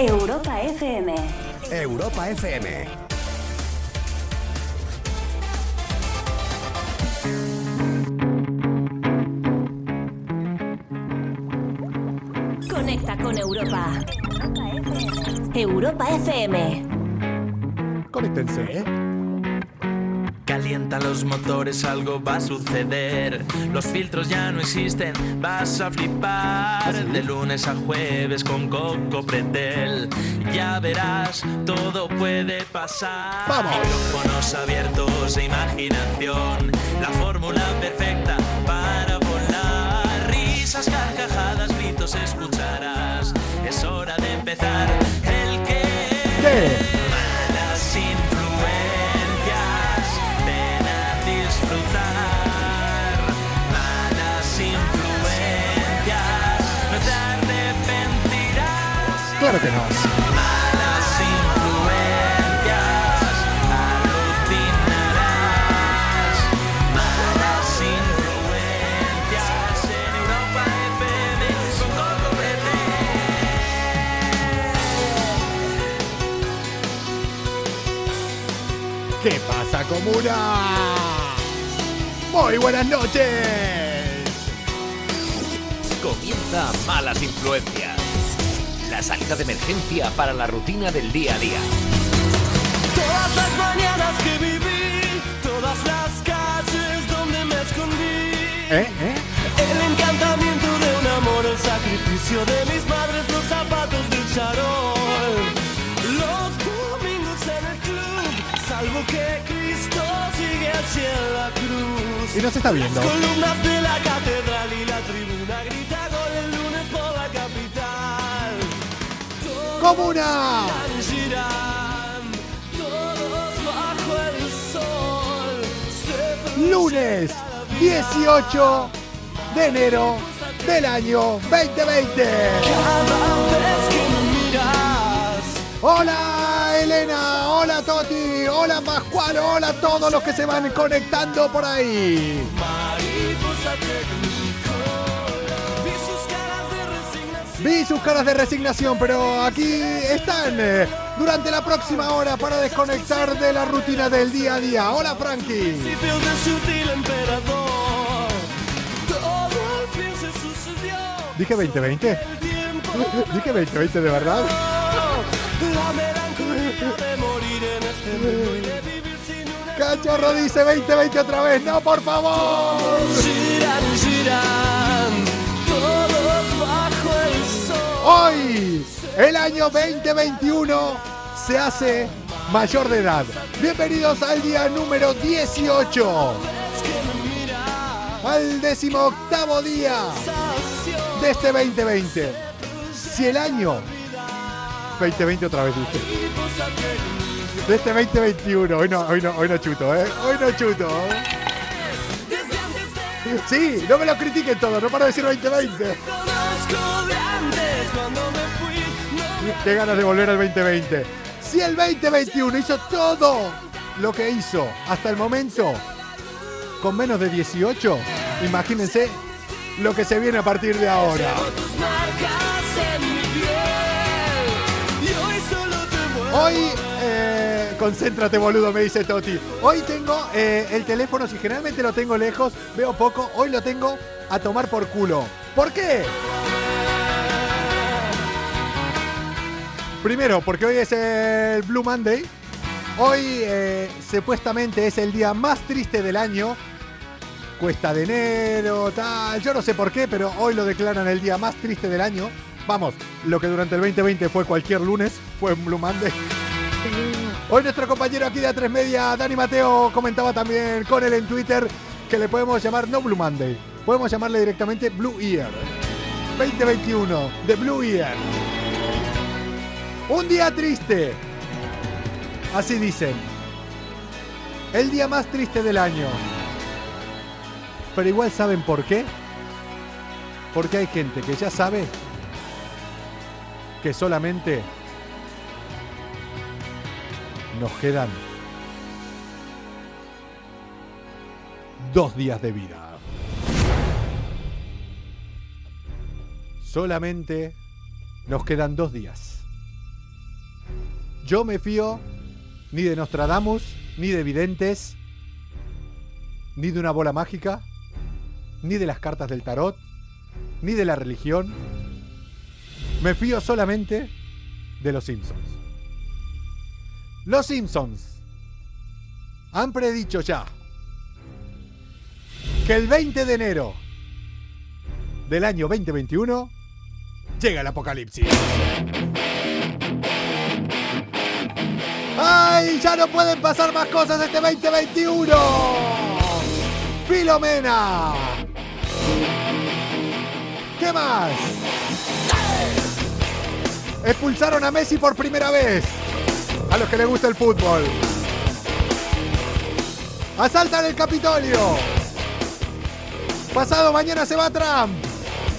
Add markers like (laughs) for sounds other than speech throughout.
Europa FM. Europa FM. Conecta con Europa. Europa FM. Conéctense, ¿eh? Calientan los motores, algo va a suceder. Los filtros ya no existen, vas a flipar. De lunes a jueves con Coco Pretel. Ya verás, todo puede pasar. ¡Vamos! Micrófonos abiertos e imaginación. La fórmula perfecta para volar. Risas, carcajadas, gritos escucharás. Es hora de empezar. El que. ¿Qué? Coco ¿Qué pasa, comuna? Muy buenas noches. Comienza Malas Influencias. Salida de emergencia para la rutina del día a día. Todas las mañanas que viví, todas las calles donde me escondí. ¿Eh? ¿Eh? El encantamiento de un amor, el sacrificio de mis madres, los zapatos del charol. Los domingos en el club, salvo que Cristo sigue hacia la cruz. Y no se está viendo. Las columnas de la catedral y la tribuna grita ¡Comuna! Lunes 18 de enero del año 2020. Cada vez que me miras, Hola Elena, hola Toti, hola Pascual, hola a todos los que se van conectando por ahí. Vi sus caras de resignación, pero aquí están eh, durante la próxima hora para desconectar de la rutina del día a día. Hola Frankie. Dije 2020. El tiempo. Dije 2020 de verdad. Este. Cachorro dice 2020 otra vez. No, por favor. Hoy, el año 2021, se hace mayor de edad. Bienvenidos al día número 18. Es que me miras. Al decimoctavo día de este 2020. Si el año 2020 otra vez dije. De este 2021. Hoy no, hoy no, hoy no chuto, ¿eh? Hoy no chuto. ¿eh? Sí, no me lo critiquen todo, no para decir 2020. Qué ganas de volver al 2020. Si el 2021 hizo todo lo que hizo hasta el momento con menos de 18, imagínense lo que se viene a partir de ahora. Hoy, eh, concéntrate boludo, me dice Toti. Hoy tengo eh, el teléfono, si generalmente lo tengo lejos, veo poco, hoy lo tengo a tomar por culo. ¿Por qué? Primero, porque hoy es el Blue Monday. Hoy eh, supuestamente es el día más triste del año. Cuesta de enero, tal. Yo no sé por qué, pero hoy lo declaran el día más triste del año. Vamos, lo que durante el 2020 fue cualquier lunes, fue un Blue Monday. Hoy nuestro compañero aquí de A3 Media, Dani Mateo, comentaba también con él en Twitter que le podemos llamar no Blue Monday, podemos llamarle directamente Blue Year. 2021, de Blue Year. Un día triste. Así dicen. El día más triste del año. Pero igual saben por qué. Porque hay gente que ya sabe que solamente nos quedan dos días de vida. Solamente nos quedan dos días. Yo me fío ni de Nostradamus, ni de videntes, ni de una bola mágica, ni de las cartas del tarot, ni de la religión. Me fío solamente de los Simpsons. Los Simpsons han predicho ya que el 20 de enero del año 2021 llega el apocalipsis. ¡Ay! Ya no pueden pasar más cosas este 2021. Filomena. ¿Qué más? Expulsaron a Messi por primera vez. A los que les gusta el fútbol. Asaltan el Capitolio. Pasado mañana se va Trump.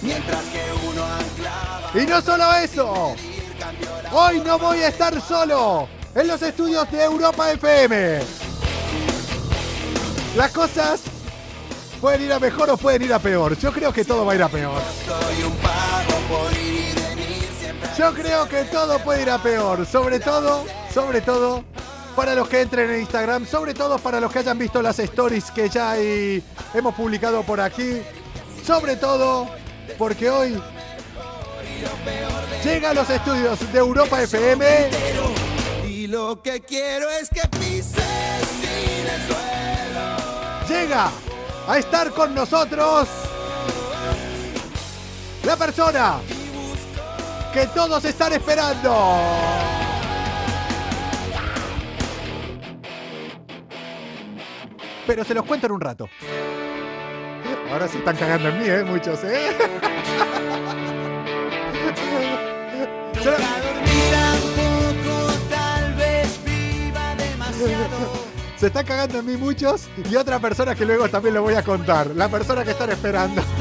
Mientras que uno anclaba Y no solo eso. Hoy no voy a estar solo en los estudios de Europa FM. Las cosas pueden ir a mejor o pueden ir a peor. Yo creo que todo va a ir a peor. Yo creo que todo puede ir a peor. Sobre todo, sobre todo, para los que entren en Instagram. Sobre todo para los que hayan visto las stories que ya hay- hemos publicado por aquí. Sobre todo, porque hoy llega a los estudios de Europa FM. Lo que quiero es que pises sin el suelo Llega a estar con nosotros la persona que todos están esperando. Pero se los cuento en un rato. Ahora se están cagando en mí, ¿eh? Muchos, ¿eh? (laughs) Se está cagando en mí muchos y otra persona que luego también lo voy a contar. La persona que están esperando. (laughs)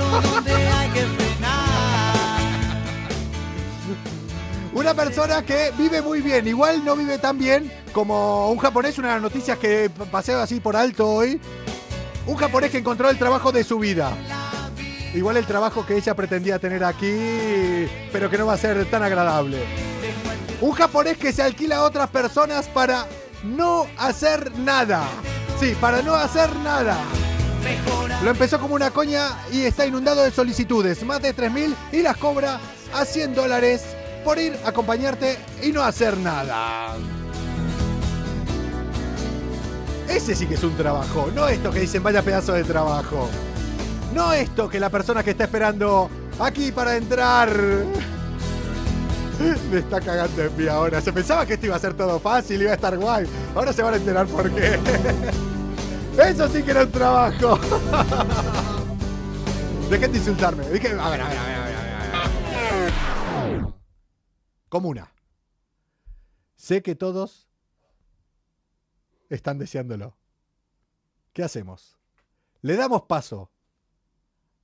Una persona que vive muy bien, igual no vive tan bien como un japonés, una de las noticias que p- paseo así por alto hoy. Un japonés que encontró el trabajo de su vida. Igual el trabajo que ella pretendía tener aquí, pero que no va a ser tan agradable. Un japonés que se alquila a otras personas para no hacer nada. Sí, para no hacer nada. Lo empezó como una coña y está inundado de solicitudes, más de 3.000 y las cobra a 100 dólares por ir a acompañarte y no hacer nada. Ese sí que es un trabajo, no esto que dicen vaya pedazo de trabajo. No esto que la persona que está esperando aquí para entrar (laughs) me está cagando en mí ahora. Se pensaba que esto iba a ser todo fácil, iba a estar guay. Ahora se van a enterar por qué. (laughs) Eso sí que era un trabajo. (laughs) Dejen de insultarme. Dije, a ver, a ver, a ver, a ver, a ver. Comuna. Sé que todos están deseándolo. ¿Qué hacemos? Le damos paso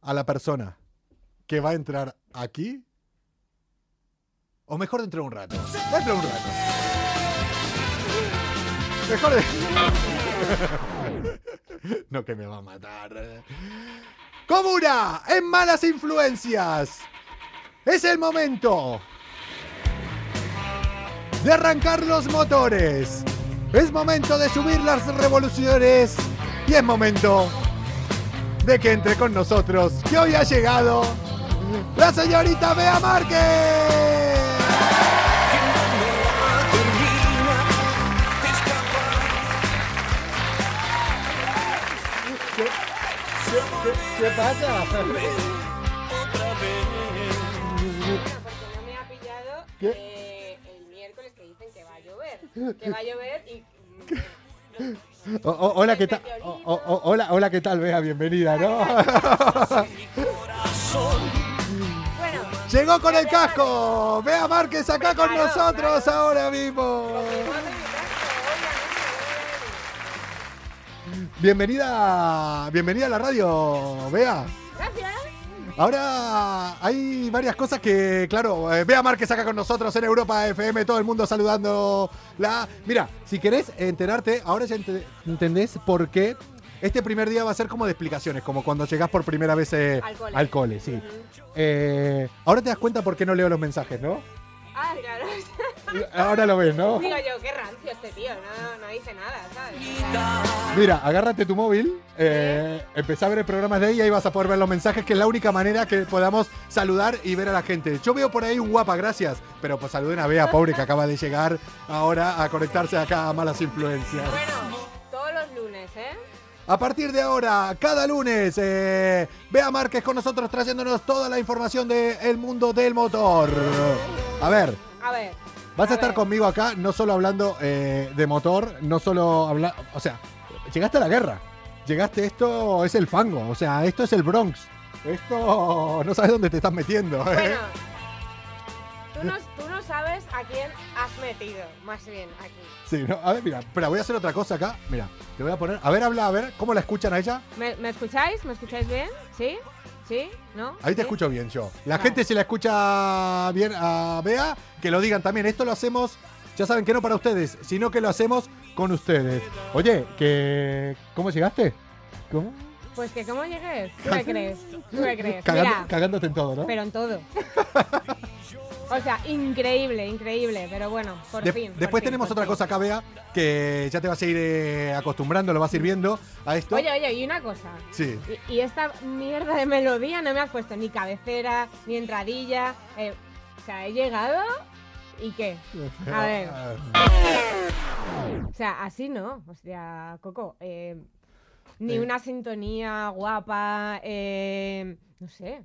a la persona que va a entrar aquí. O mejor dentro de un rato. Dentro de un rato. Mejor de... (laughs) No que me va a matar. Comuna, en malas influencias. Es el momento de arrancar los motores. Es momento de subir las revoluciones. Y es momento de que entre con nosotros, que hoy ha llegado la señorita Bea Márquez. Qué- qué- qué pasa? porque no me ha pillado eh, el miércoles que dicen que va a llover. Que va a llover y. (laughs) O- o- hola, ¿qué tal? O- hola, hola, ¿qué tal? Bea, bienvenida, ¿no? Bueno, Llegó con el casco. Bea Márquez acá con Claro, nosotros ahora mismo. Bienvenida, bienvenida a la radio, Bea. Gracias. Ahora hay varias cosas que, claro, eh, Bea Márquez acá con nosotros en Europa FM, todo el mundo saludando. La... Mira, si querés enterarte, ahora ya ente- entendés por qué este primer día va a ser como de explicaciones, como cuando llegás por primera vez eh, Al cole. al cole, sí. Eh, ahora te das cuenta por qué no leo los mensajes, ¿no? Ah, claro. Ahora lo ves, ¿no? Digo yo, qué rancio este tío, no, no dice nada, ¿sabes? Mira, agárrate tu móvil, eh, empezá a ver el programa de ahí y ahí vas a poder ver los mensajes, que es la única manera que podamos saludar y ver a la gente. Yo veo por ahí un guapa, gracias, pero pues saluden a Bea, pobre, que acaba de llegar ahora a conectarse acá a Malas Influencias. Bueno, todos los lunes, ¿eh? A partir de ahora, cada lunes, eh, Bea Márquez con nosotros trayéndonos toda la información del mundo del motor. A ver, A ver. Vas a, a estar ver. conmigo acá, no solo hablando eh, de motor, no solo hablar, o sea, llegaste a la guerra, llegaste, esto es el fango, o sea, esto es el Bronx, esto no sabes dónde te estás metiendo. ¿eh? Bueno, tú (laughs) no, tú no sabes a quién has metido, más bien, aquí. Sí, no, a ver, mira, espera, voy a hacer otra cosa acá, mira, te voy a poner, a ver, habla, a ver, ¿cómo la escuchan a ella? ¿Me, me escucháis? ¿Me escucháis bien? ¿Sí? ¿Sí? ¿No? Ahí te ¿Sí? escucho bien yo. La Vale. gente si la escucha bien a Bea, que lo digan también. Esto lo hacemos, ya saben que no para ustedes, sino que lo hacemos con ustedes. Oye, que ¿cómo llegaste? ¿Cómo? Pues que ¿cómo llegué? ¿Tú me crees? ¿Tú me crees? Cagando- cagándote en todo, ¿no? pero en todo. (laughs) O sea, increíble, increíble, pero bueno, por De- fin. por después fin, tenemos otra fin. cosa acá, Bea, que ya te vas a ir eh, acostumbrando, lo vas a ir viendo a esto. Oye, oye, y una cosa. Sí. Y, y esta mierda de melodía no me has puesto ni cabecera, ni entradilla. eh, o sea, he llegado y qué. A (laughs) ver. O sea, así no. O sea, Coco, eh, ni Eh. una sintonía guapa, eh, no sé,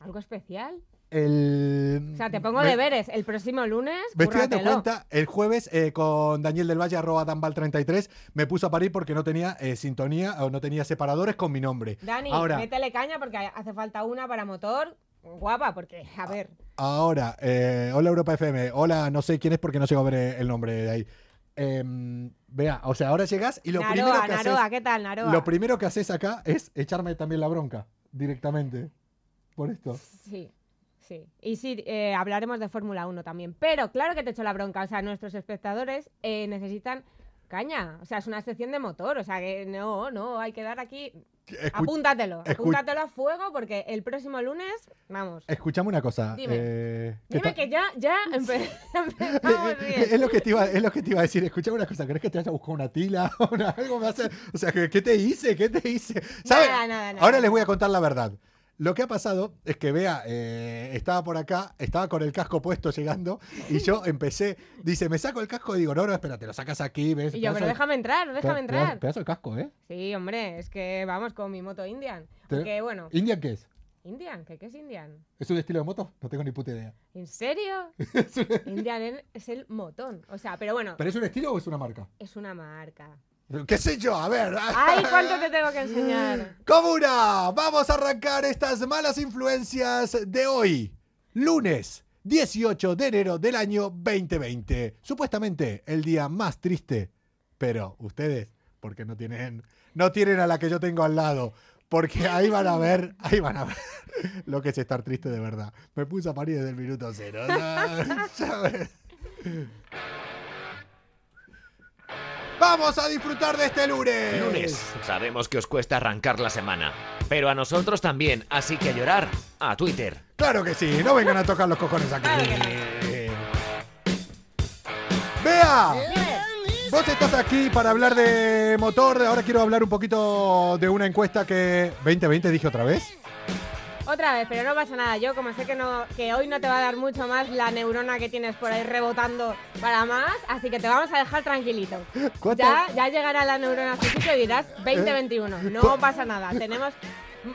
algo especial. El, O sea, te pongo me- deberes. El próximo lunes, Me estoy dando cuenta, el jueves eh, con Daniel del Valle, arroba danbal33, me puso a parir porque no tenía eh, sintonía o no tenía separadores con mi nombre. Dani, Ahora, métele caña porque hace falta una para motor guapa, porque, a ver, Ahora, eh, hola Europa FM, hola, no sé quién es porque no a ver eh, el nombre de ahí. Em, vea, o sea, ahora llegas y lo primero Naroa, que Naroa, haces, ¿qué tal, Naroa? lo primero que haces acá es echarme también la bronca directamente por esto. Sí, sí. Y sí, eh, hablaremos de Fórmula 1 también. Pero claro que te echo la bronca. O sea, nuestros espectadores eh, necesitan caña. O sea, es una sección de motor. O sea, que no, no, hay que dar aquí. Escu- Apúntatelo. Apúntatelo a fuego porque el próximo lunes, vamos. Escuchame una cosa. Dime. eh, ¿qué Dime que ya, ya (laughs) empe- (laughs) empezamos bien. es, lo que te iba, es lo que te iba a decir. Escuchame una cosa. ¿Crees que te vaya a buscar una tila? (laughs) o algo me hace- O sea, ¿qué, qué te hice? ¿Qué te hice? ¿Sabes? Nada, nada, nada. Ahora les voy a contar la verdad. Lo que ha pasado es que Bea eh, estaba por acá, estaba con el casco puesto llegando y yo (laughs) empecé, dice, me saco el casco y digo, no, no, espérate, lo sacas aquí, ¿ves? Y yo, pero déjame entrar, déjame entrar. Pedazo de casco, ¿eh? Sí, hombre, es que vamos con mi moto Indian. Bueno, ¿Indian qué es? Indian, ¿qué, qué es Indian? ¿Es un estilo de moto? No tengo ni puta idea. ¿En serio? (laughs) Indian es el motón. O sea, pero bueno, ¿Pero es un estilo o es una marca? es una marca. ¿Qué sé yo? A ver. ¡Ay, cuánto te (laughs) tengo que enseñar! Comuna, vamos a arrancar estas malas influencias de hoy, lunes 18 de enero del año 2020. Supuestamente el día más triste, pero ustedes, porque no tienen, no tienen a la que yo tengo al lado, porque ahí van a ver, ahí van a ver (laughs) lo que es estar triste de verdad. Me puse a parir desde el minuto cero. (laughs) Ves. Vamos a disfrutar de este lunes. Lunes. Sabemos que os cuesta arrancar la semana. Pero a nosotros también, así que a llorar a Twitter. Claro que sí, no vengan a tocar los cojones aquí. Claro que Vea, vos estás aquí para hablar de motor. Ahora quiero hablar un poquito de una encuesta que 2020 dije otra vez. Otra vez, pero no pasa nada. Yo, como sé que, no, que hoy no te va a dar mucho más la neurona que tienes por ahí rebotando para más, así que te vamos a dejar tranquilito. ¿Cuánto? Ya, ya llegará la neurona a su sitio y dirás 2021. ¿Cu- No pasa nada. Tenemos.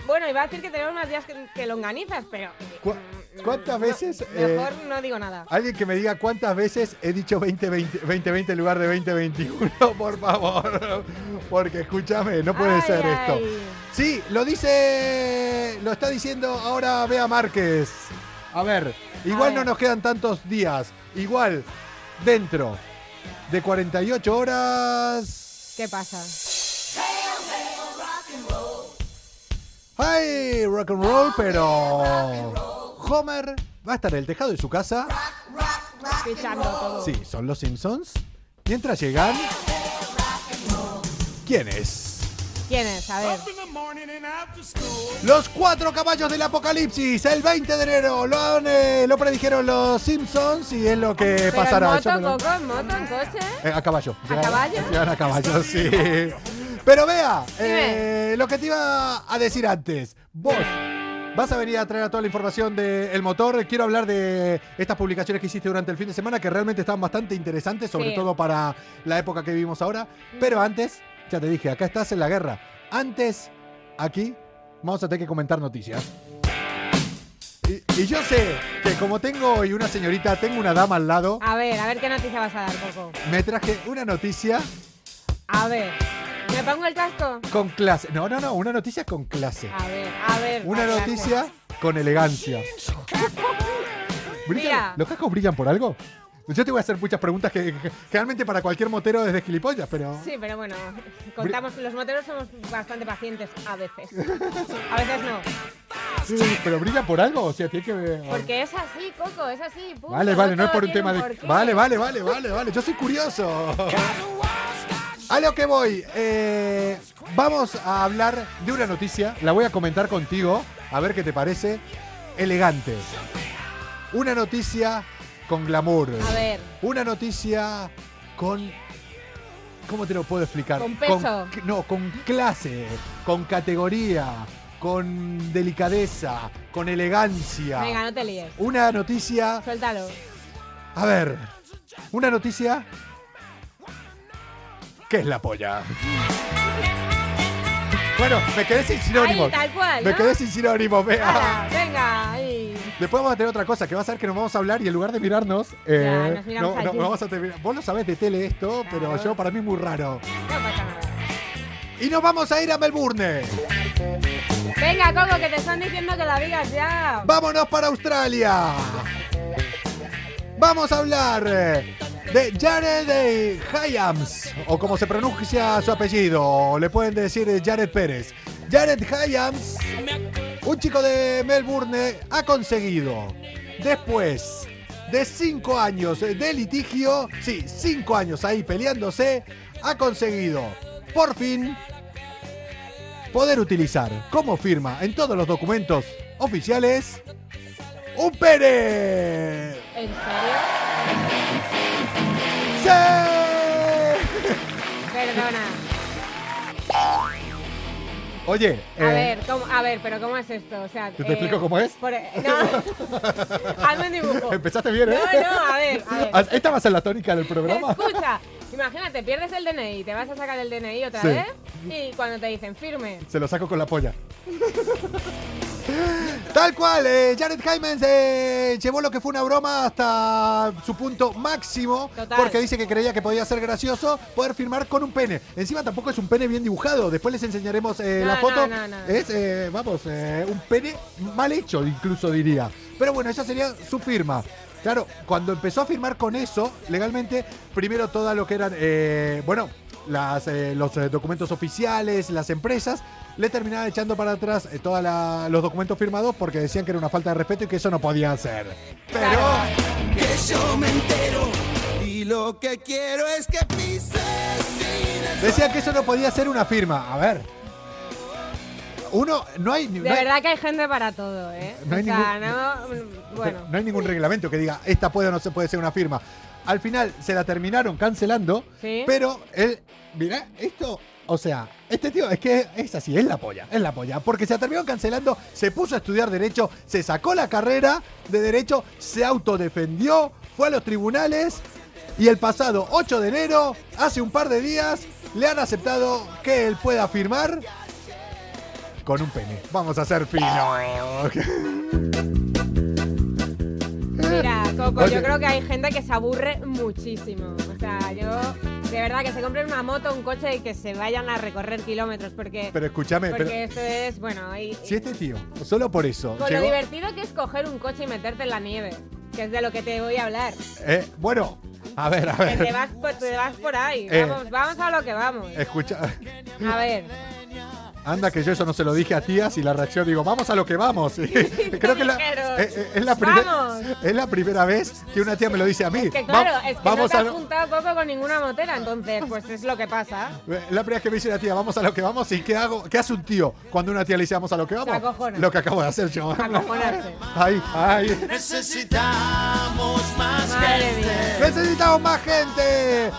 Bueno, iba a decir que tenemos más días que, que longanizas, pero. ¿Cu- ¿Cuántas no, veces, mejor eh, no digo nada. Alguien que me diga cuántas veces he dicho 2020, 2020 en lugar de 2021, (laughs) por favor. Porque escúchame, no puede Ay, ser esto. ay. Sí, lo dice, lo está diciendo ahora Bea Márquez. A ver, igual no nos quedan tantos días. Igual, dentro de 48 horas. ¿Qué pasa? ¡Ay! Rock and roll, pero. Homer va a estar en el tejado de su casa. Todo. Sí, son los Simpsons. Mientras llegan. ¿Quién es? ¿Quién es? A ver. Los cuatro caballos del apocalipsis, el 20 de enero, lo, han, eh, lo predijeron los Simpsons y es lo que Pero pasará. en me moto, lo- Coco, en moto, en coche. Eh, a caballo. Llegan- caballo? Llegan a caballo, (laughs) sí. Pero vea, eh, lo que te iba a decir antes. Vos vas a venir a traer toda la información del motor. Quiero hablar de estas publicaciones que hiciste durante el fin de semana que realmente estaban bastante interesantes, sobre Sí. todo para la época que vivimos ahora. Pero antes, ya te dije, acá estás en la guerra. Antes, aquí, vamos a tener que comentar noticias. Y, y yo sé que como tengo hoy una señorita, tengo una dama al lado, A ver, a ver qué noticia vas a dar, Coco. me traje una noticia A ver, ¿me pongo el casco? Con clase. No, no, no, una noticia con clase. A ver, a ver. Una noticia con elegancia. ¿Brillan- Mira. ¿Los cascos brillan por algo? Yo te voy a hacer muchas preguntas que, que realmente para cualquier motero es de gilipollas, pero... Sí, pero bueno, contamos, los moteros somos bastante pacientes a veces. A veces no. ¿Pero brillan por algo? O sea, tiene que ver... Porque es así, Coco, es así. punto, Vale, vale, no es todo por un tiene tema de... porqué. Vale, vale, vale, vale, vale. Yo soy curioso. A lo que voy. eh, vamos a hablar de una noticia. La voy a comentar contigo. A ver qué te parece. Elegante. Una noticia con glamour. A ver, Una noticia con. ¿Cómo te lo puedo explicar? Con peso. no, con clase, con categoría, con delicadeza, con elegancia. venga, no te líes. Una noticia. Suéltalo. A ver. Una noticia. ¿Qué es la polla? Bueno, me quedé sin sinónimos. Ahí, tal cual, Me quedé sin sinónimos, vea. Venga, ahí. Después vamos a tener otra cosa, que va a ser que nos vamos a hablar y en lugar de mirarnos, eh, nos miramos no, no, vamos a terminar. Vos lo sabés de tele esto, pero yo para mí es muy raro. No pasa nada. Y nos vamos a ir a Melbourne. Venga, Coco, que te están diciendo que la digas ya. Vámonos para Australia. Vamos a hablar eh, de Jared Hyams, o como se pronuncia su apellido, le pueden decir Jared Pérez. Jared Hyams, un chico de Melbourne, ha conseguido, después de cinco años de litigio, sí, cinco años ahí peleándose, ha conseguido, por fin, poder utilizar como firma en todos los documentos oficiales un pene. ¿En serio? ¡Sí! Perdona. Oye, A eh, ver, ¿cómo- a ver, pero ¿cómo es esto? O sea, ¿Te- te explico cómo es? por- (laughs) no. Hazme un dibujo. empezaste bien, ¿eh? No, no, a ver, a ver. Ah, ¿Esta va a ser la tónica del programa? Escucha, imagínate, pierdes el DNI, te vas a sacar el DNI otra Sí. vez y cuando te dicen firme, Se lo saco con la polla. (laughs) Tal cual, eh, Jared eh, llevó lo que fue una broma hasta su punto máximo Total. porque dice que creía que podía ser gracioso poder firmar con un pene. Encima tampoco es un pene bien dibujado. Después les enseñaremos eh, No, la foto. no, no, no. Es, eh, vamos, eh, un pene mal hecho, incluso diría. Pero bueno, esa sería su firma. Claro, cuando empezó a firmar con eso, legalmente, primero todo lo que eran, bueno, las, eh, los eh, documentos oficiales, las empresas, le terminaban echando para atrás eh, todos los documentos firmados porque decían que era una falta de respeto y que eso no podía hacer. Pero, Que yo me entero y lo que quiero es que pises decían que eso no podía ser una firma. A ver. Uno, no hay, de no hay- verdad que hay gente para todo, ¿eh? No hay o sea, ningún- no, bueno, no hay ningún reglamento que diga esta puede o no se puede ser una firma. Al final se la terminaron cancelando, Sí. pero él, mirá, esto, o sea, este tío es que es así, es la polla, es la polla, porque se terminó cancelando, se puso a estudiar derecho, se sacó la carrera de derecho, se autodefendió, fue a los tribunales y el pasado 8 de enero, hace un par de días, le han aceptado que él pueda firmar con un pene. Vamos a ser finos. mira, Coco, yo creo que hay gente que se aburre muchísimo. O sea, yo, de verdad, que se compren una moto, un coche y que se vayan a recorrer kilómetros, porque, Pero escúchame, porque pero esto es, bueno, y, si este tío, solo por eso, con llegó- lo divertido que es coger un coche y meterte en la nieve, que es de lo que te voy a hablar. eh, bueno, a ver, a Que te ver, vas te vas por ahí. Eh. Vamos, vamos a lo que vamos. escucha, A ver, (laughs) Anda que yo eso no se lo dije a tías y la reacción digo, vamos a lo que vamos. (laughs) Creo que la- dijeron, eh, eh, es, la primer- es la primera vez que una tía me lo dice a mí. Que Va- claro, es que no vamos te a has lo- juntado Coco con ninguna motera, entonces pues es lo que pasa. Eh, La primera vez que me dice la tía, vamos a lo que vamos, ¿y qué hago? ¿Qué hace un tío cuando una tía le dice vamos a lo que vamos? Lo que acabo de hacer yo. Acojonarse. (laughs) Ay, ay. Necesitamos más Madre mía. Necesitamos más gente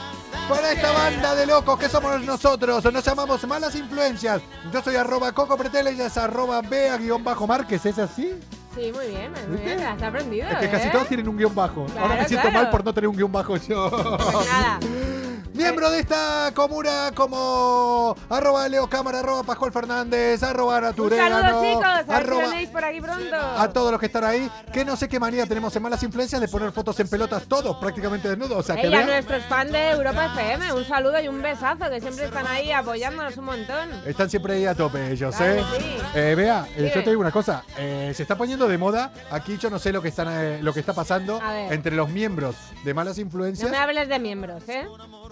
para esta banda de locos que somos nosotros. Nos llamamos Malas Influencias. Yo soy arroba Coco Pretel, ella es arroba Bea-Márquez. ¿Es así? Sí, muy bien, muy ¿Viste? bien, has aprendido. Es que casi ¿eh? todos tienen un guion bajo. Ahora me siento claro. mal por no tener un guion bajo yo. Pues nada. (laughs) Miembro de esta comuna como arroba Leo Cámara, arroba Pascual Fernández, arroba Un Naturelano, saludo, chicos. A si arroba por aquí pronto. a todos los que están ahí, que no sé qué manía tenemos en malas influencias de poner fotos en pelotas, todos prácticamente desnudos. O sea, que vean, nuestros fans de Europa FM, un saludo y un besazo, que siempre están ahí apoyándonos un montón. están siempre ahí a tope ellos, Claro ¿eh? sí. Eh, Bea, eh, Dime. yo te digo una cosa, eh, se está poniendo de moda, aquí yo no sé lo que, están, eh, lo que está pasando A entre los miembros de malas No influencias. me hables de miembros, ¿eh?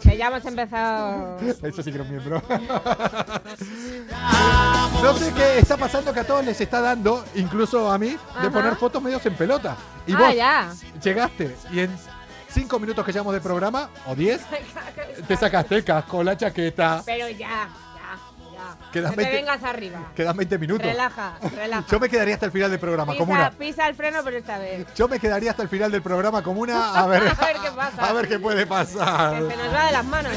Que ya hemos empezado. Eso sí que un miembro. no sé qué está pasando que a todos les está dando, incluso a mí, de poner fotos medios en pelota. Y ah, vos ya. llegaste y en cinco minutos que llevamos de programa, o diez, (laughs) te sacaste el casco, la chaqueta, Pero ya, ya. Quedan no te 20 vengas arriba. quedan 20 minutos. Relaja, relaja. Yo me quedaría hasta el final del programa, Pisa, una. pisa el freno, pero esta vez. Yo me quedaría hasta el final del programa como una. A ver, (laughs) A ver qué pasa. a ver qué puede Que pasar. se nos va de las manos.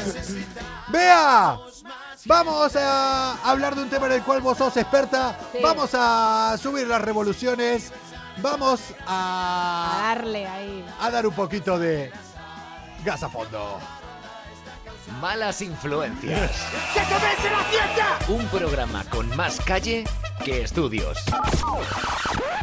¡Vea! Vamos a hablar de un tema en el cual vos sos experta. Sí. Vamos a subir las revoluciones. Vamos A a, darle ahí. a dar un poquito de gas a fondo. Malas influencias. Un programa con más calle que estudios.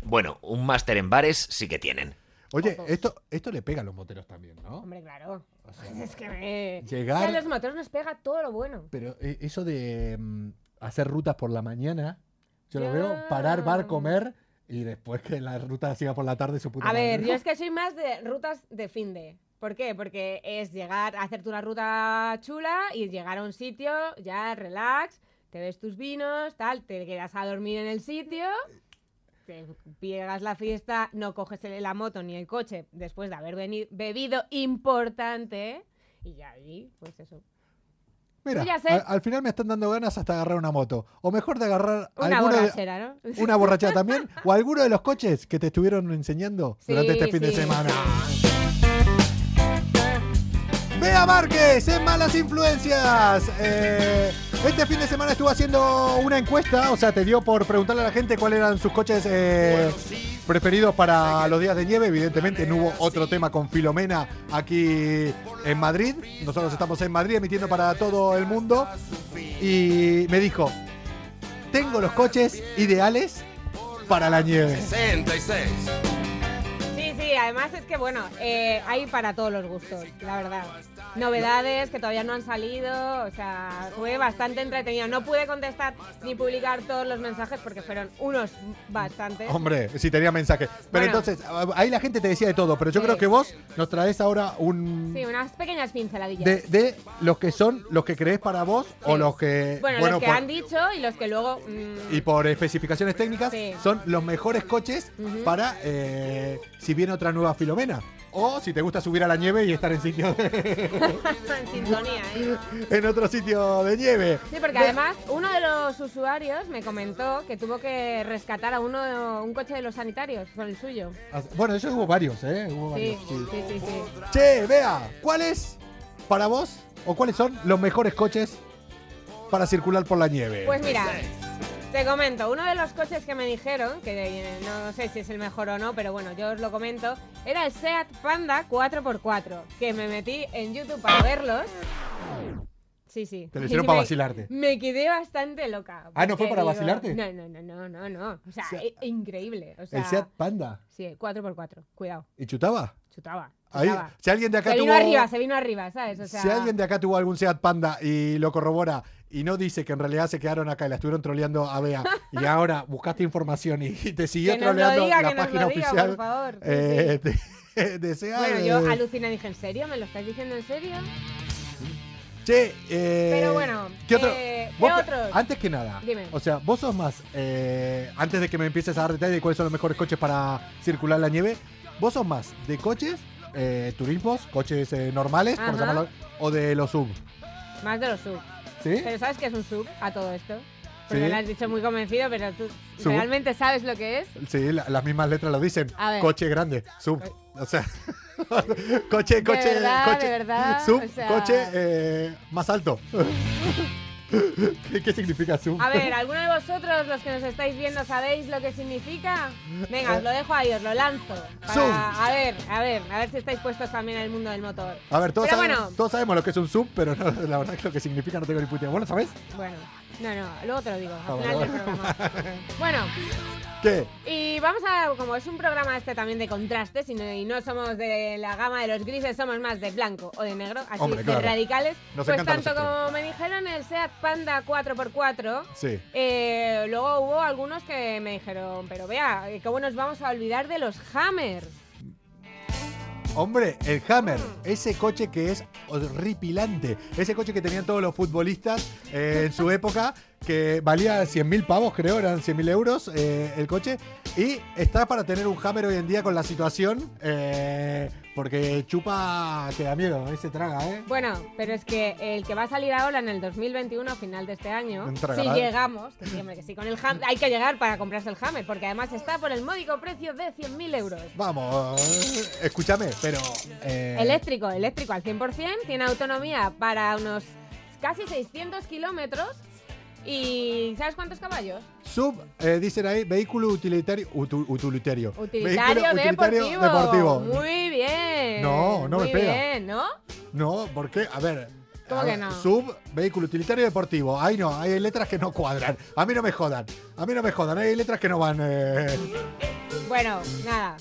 Bueno, un máster en bares sí que tienen. Oye, esto, esto le pega a los moteros también, ¿no? Hombre, claro. (laughs) Es que me. Llegar- que a los motores nos pega todo lo bueno. Pero eh, eso de mm, hacer rutas por la mañana, yo lo veo parar, bar, comer y después que la ruta siga por la tarde su puta A ver, madre. yo es que soy más de rutas de fin de. ¿Por qué? Porque es llegar a hacerte una ruta chula y llegar a un sitio ya relax, te ves tus vinos, tal, te quedas a dormir en el sitio, te pegas la fiesta, no coges la moto ni el coche después de haber bebido importante y ya allí, pues eso. Mira, ya al, al final me están dando ganas hasta agarrar una moto. O mejor de agarrar Una alguno de- borrachera, ¿no? una borrachera también. o alguno de los coches que te estuvieron enseñando (laughs) Sí, durante este fin de semana. Bea Márquez en Malas Influencias. Eh, este fin de semana estuvo haciendo una encuesta, o sea, te dio por preguntarle a la gente cuáles eran sus coches eh, preferidos para los días de nieve. Evidentemente no hubo otro tema con Filomena aquí en Madrid. Nosotros estamos en Madrid emitiendo para todo el mundo. Y me dijo, tengo los coches ideales para la nieve. 66. Sí, sí, además es que bueno, eh, hay para todos los gustos, la verdad. Novedades que todavía no han salido, o sea, fue bastante entretenido. No pude contestar ni publicar todos los mensajes porque fueron unos bastantes. Hombre, si tenía mensaje. Pero Bueno. entonces, ahí la gente te decía de todo, pero yo Sí. creo que vos nos traes ahora un... Sí, unas pequeñas pinceladillas. de, de los que son los que crees para vos o Sí. los que bueno, los que por- han dicho y los que luego... mm, y por especificaciones técnicas Sí. son los mejores coches para eh, si viene otra nueva Filomena o si te gusta subir a la nieve y estar en sitio de- en sintonía, ¿eh? en otro sitio de nieve. Sí, porque además uno de los usuarios me comentó que tuvo que rescatar a uno un coche de los sanitarios con el suyo. Bueno, eso hubo varios, ¿eh? Hubo Sí, varios, sí. sí, sí, sí. Che, vea, ¿cuáles para vos o cuáles son los mejores coches para circular por la nieve? Pues mira, te comento, uno de los coches que me dijeron, que eh, no sé si es el mejor o no, pero bueno, yo os lo comento, era el Seat Panda 4x4, que me metí en YouTube para verlos. Sí, sí. Te lo hicieron (laughs) para vacilarte. Me quedé bastante loca. Ah, ¿no fue para vacilarte? No, no, no, no, no, no. O sea, O sea, e- increíble. O sea, el Seat Panda. Sí, 4x4, cuidado. ¿Y chutaba? Chutaba. Ahí, si alguien de acá Se tuvo vino arriba, se vino arriba, ¿sabes? O sea, Si alguien de acá tuvo algún Seat Panda y lo corrobora y no dice que en realidad se quedaron acá y la estuvieron troleando a Bea (laughs) y ahora buscaste información y te siguió Que troleando diga, la que página diga, oficial por favor. Sí, eh, (laughs) de, de Seat, Bueno, yo eh, aluciné y dije, ¿en serio? ¿Me lo estáis diciendo en serio? Che, eh, Pero bueno, ¿qué otro? eh, ¿qué otros? Antes que nada, Dime. o sea, vos sos más, eh, antes de que me empieces a dar detalles de cuáles son los mejores coches para circular la nieve, vos sos más de coches, eh, turismos, coches eh, normales, por Ajá. llamarlo, o de los sub, Más de los sub. ¿sí? Pero ¿sabes qué es un sub a todo esto? Porque Sí. lo has dicho muy convencido, pero tú Sub. realmente sabes lo que es. Sí, la- las mismas letras lo dicen. A ver. Coche grande, sub. O sea, (laughs) coche, coche, de verdad, coche, de verdad. sub, o sea, coche eh, más alto. (laughs) ¿Qué, qué significa sub? A ver, ¿alguno de vosotros, los que nos estáis viendo, sabéis lo que significa? Venga, os lo dejo ahí, os lo lanzo. Para-. A ver, a ver, a ver si estáis puestos también en el mundo del motor. A ver, todos, Pero sabemos, bueno. todos sabemos lo que es un sub, pero no, la verdad que lo que significa no tengo ni puta idea. ¿Vos lo sabés? Bueno, no, no, luego te lo digo, Ah, al vale, final del programa. Bueno, ¿Qué? y vamos a, como es un programa este también de contrastes y no, y no somos de la gama de los grises, somos más de blanco o de negro, así Hombre, de claro. radicales. Nos pues tanto como me dijeron el Seat Panda 4x4, Sí. eh, luego hubo algunos que me dijeron, pero vea, ¿cómo nos vamos a olvidar de los Hammers? Hombre, el Hammer, ese coche que es horripilante, ese coche que tenían todos los futbolistas eh, en su época, que valía 100.000 pavos, creo, eran 100.000 euros eh, el coche, y está para tener un Hammer hoy en día con la situación, eh, porque chupa que da miedo, ahí se traga, ¿eh? Bueno, pero es que el que va a salir ahora en el 2021, a final de este año, si llegamos, que sí, hombre, que sí, con el Hammer, hay que llegar para comprarse el Hammer, porque además está por el módico precio de 100.000 euros. Vamos, escúchame, pero... eh, Eléctrico, eléctrico al 100%, tiene autonomía para unos casi 600 kilómetros y ¿sabes cuántos caballos? Sub, eh, dicen ahí, vehículo utilitario. utu- utilitario. Utilitario, Vehículo deportivo. deportivo. Muy bien. No, no me Muy pega. bien, ¿no? No, ¿por qué? A ver. ¿Cómo a que ver, no? Sub, vehículo utilitario deportivo. Ahí no, hay letras que no cuadran. A mí no me jodan. A mí no me jodan. Hay letras que no van. eh. Bueno, nada.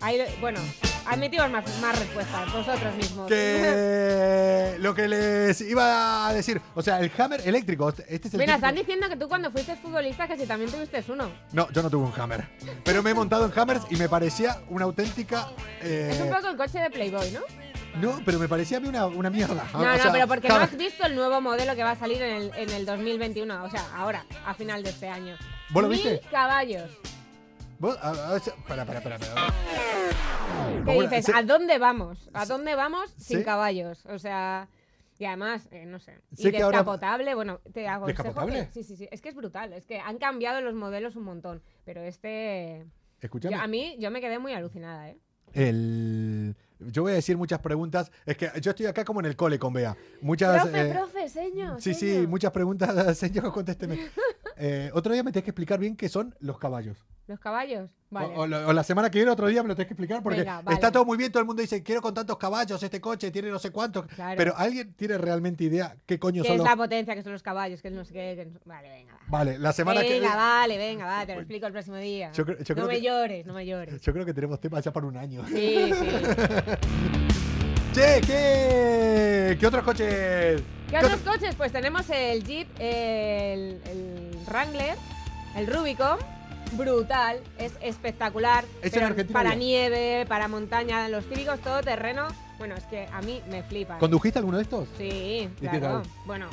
Ahí, bueno, admitimos más, más respuestas, vosotros mismos. Que (laughs) lo que les iba a decir. O sea, el Hammer eléctrico. Este es el Mira, típico- están diciendo que tú cuando fuiste futbolista que si también tuviste uno. No, yo no tuve un Hammer. Pero me he montado en Hammers y me parecía una auténtica. eh, Es un poco el coche de Playboy, ¿no? No, pero me parecía a mí una, una mierda. No, O no, sea, pero porque no Hammer- has visto el nuevo modelo que va a salir en el, en el 2021, o sea, ahora, a final de este año. ¿Vos lo Mil viste? caballos. ¿Vos? A, a para, para, para, para. ¿Qué dices? ¿A dónde vamos? ¿A dónde vamos sin Sí. caballos? O sea, y además, eh, no sé. Sé y que ahora- bueno, te aconsejo ¿Descapotable? que- Sí, sí, sí. Es que es brutal. Es que han cambiado los modelos un montón. Pero este. Escúchame. yo- a mí, yo me quedé muy alucinada, ¿eh? El... Yo voy a decir muchas preguntas. Es que yo estoy acá como en el cole con Bea. Muchas. profe, eh, profe, señor. Sí, sí, muchas preguntas, (laughs) señor, contésteme. Eh, otro día me tenés que explicar bien qué son los caballos. Los caballos. Vale. O, o la- o la semana que viene, otro día me lo tenés que explicar porque Venga, vale. está todo muy bien. Todo el mundo dice, quiero con tantos caballos, este coche tiene no sé cuántos. Claro. Pero ¿alguien tiene realmente idea qué coño ¿Qué son es los la potencia? que son los caballos? que no sé qué? que Vale, venga, va. Vale, la semana que Venga, vale, venga, va, te lo explico el próximo día. Yo no me que- llores, no me llores. Yo creo que tenemos temas ya para un año. Sí, sí. (laughs) Che, ¿qué, ¿qué otros coches? ¿Qué otros coches? Pues tenemos el Jeep, el, el Wrangler, el Rubicon. Brutal, es espectacular. ¿Es en pero Argentina para ya? nieve, para montaña, los típicos todoterreno. Bueno, es que a mí me flipan. ¿Condujiste alguno de estos? Sí, ¿Y qué claro. tal? Bueno,